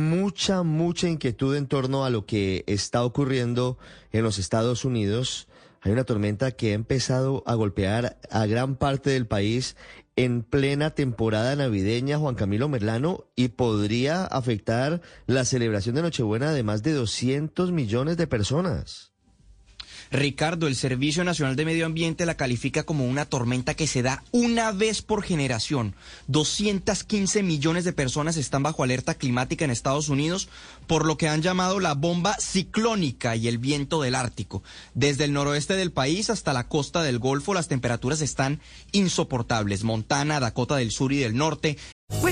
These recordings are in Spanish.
Mucha, mucha inquietud en torno a lo que está ocurriendo en los Estados Unidos. Hay una tormenta que ha empezado a golpear a gran parte del país en plena temporada navideña, Juan Camilo Merlano, y podría afectar la celebración de Nochebuena de más de 200 millones de personas. Ricardo, el Servicio Nacional de Medio Ambiente la califica como una tormenta que se da una vez por generación. 215 millones de personas están bajo alerta climática en Estados Unidos por lo que han llamado la bomba ciclónica y el viento del Ártico. Desde el noroeste del país hasta la costa del Golfo las temperaturas están insoportables. Montana, Dakota del Sur y del Norte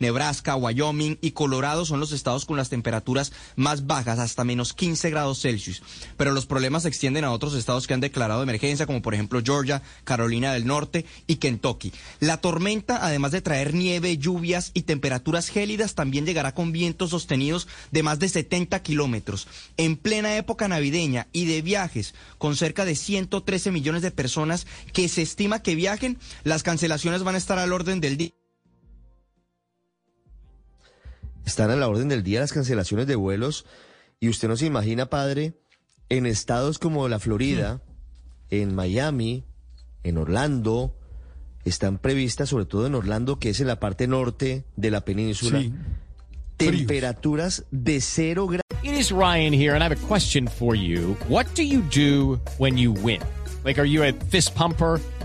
Nebraska, Wyoming y Colorado son los estados con las temperaturas más bajas, hasta menos 15 grados Celsius. Pero los problemas se extienden a otros estados que han declarado emergencia, como por ejemplo Georgia, Carolina del Norte y Kentucky. La tormenta, además de traer nieve, lluvias y temperaturas gélidas, también llegará con vientos sostenidos de más de 70 kilómetros. En plena época navideña y de viajes, con cerca de 113 millones de personas que se estima que viajen, las cancelaciones van a estar al orden del día. Están a la orden del día las cancelaciones de vuelos y usted no se imagina, padre, en estados como la Florida, en Miami, en Orlando, están previstas, sobre todo en Orlando, que es en la parte norte de la península, Sí. temperaturas de cero grados. It is Ryan here, and I have a question for you. What do you do when you win? Like, are you a fist pumper?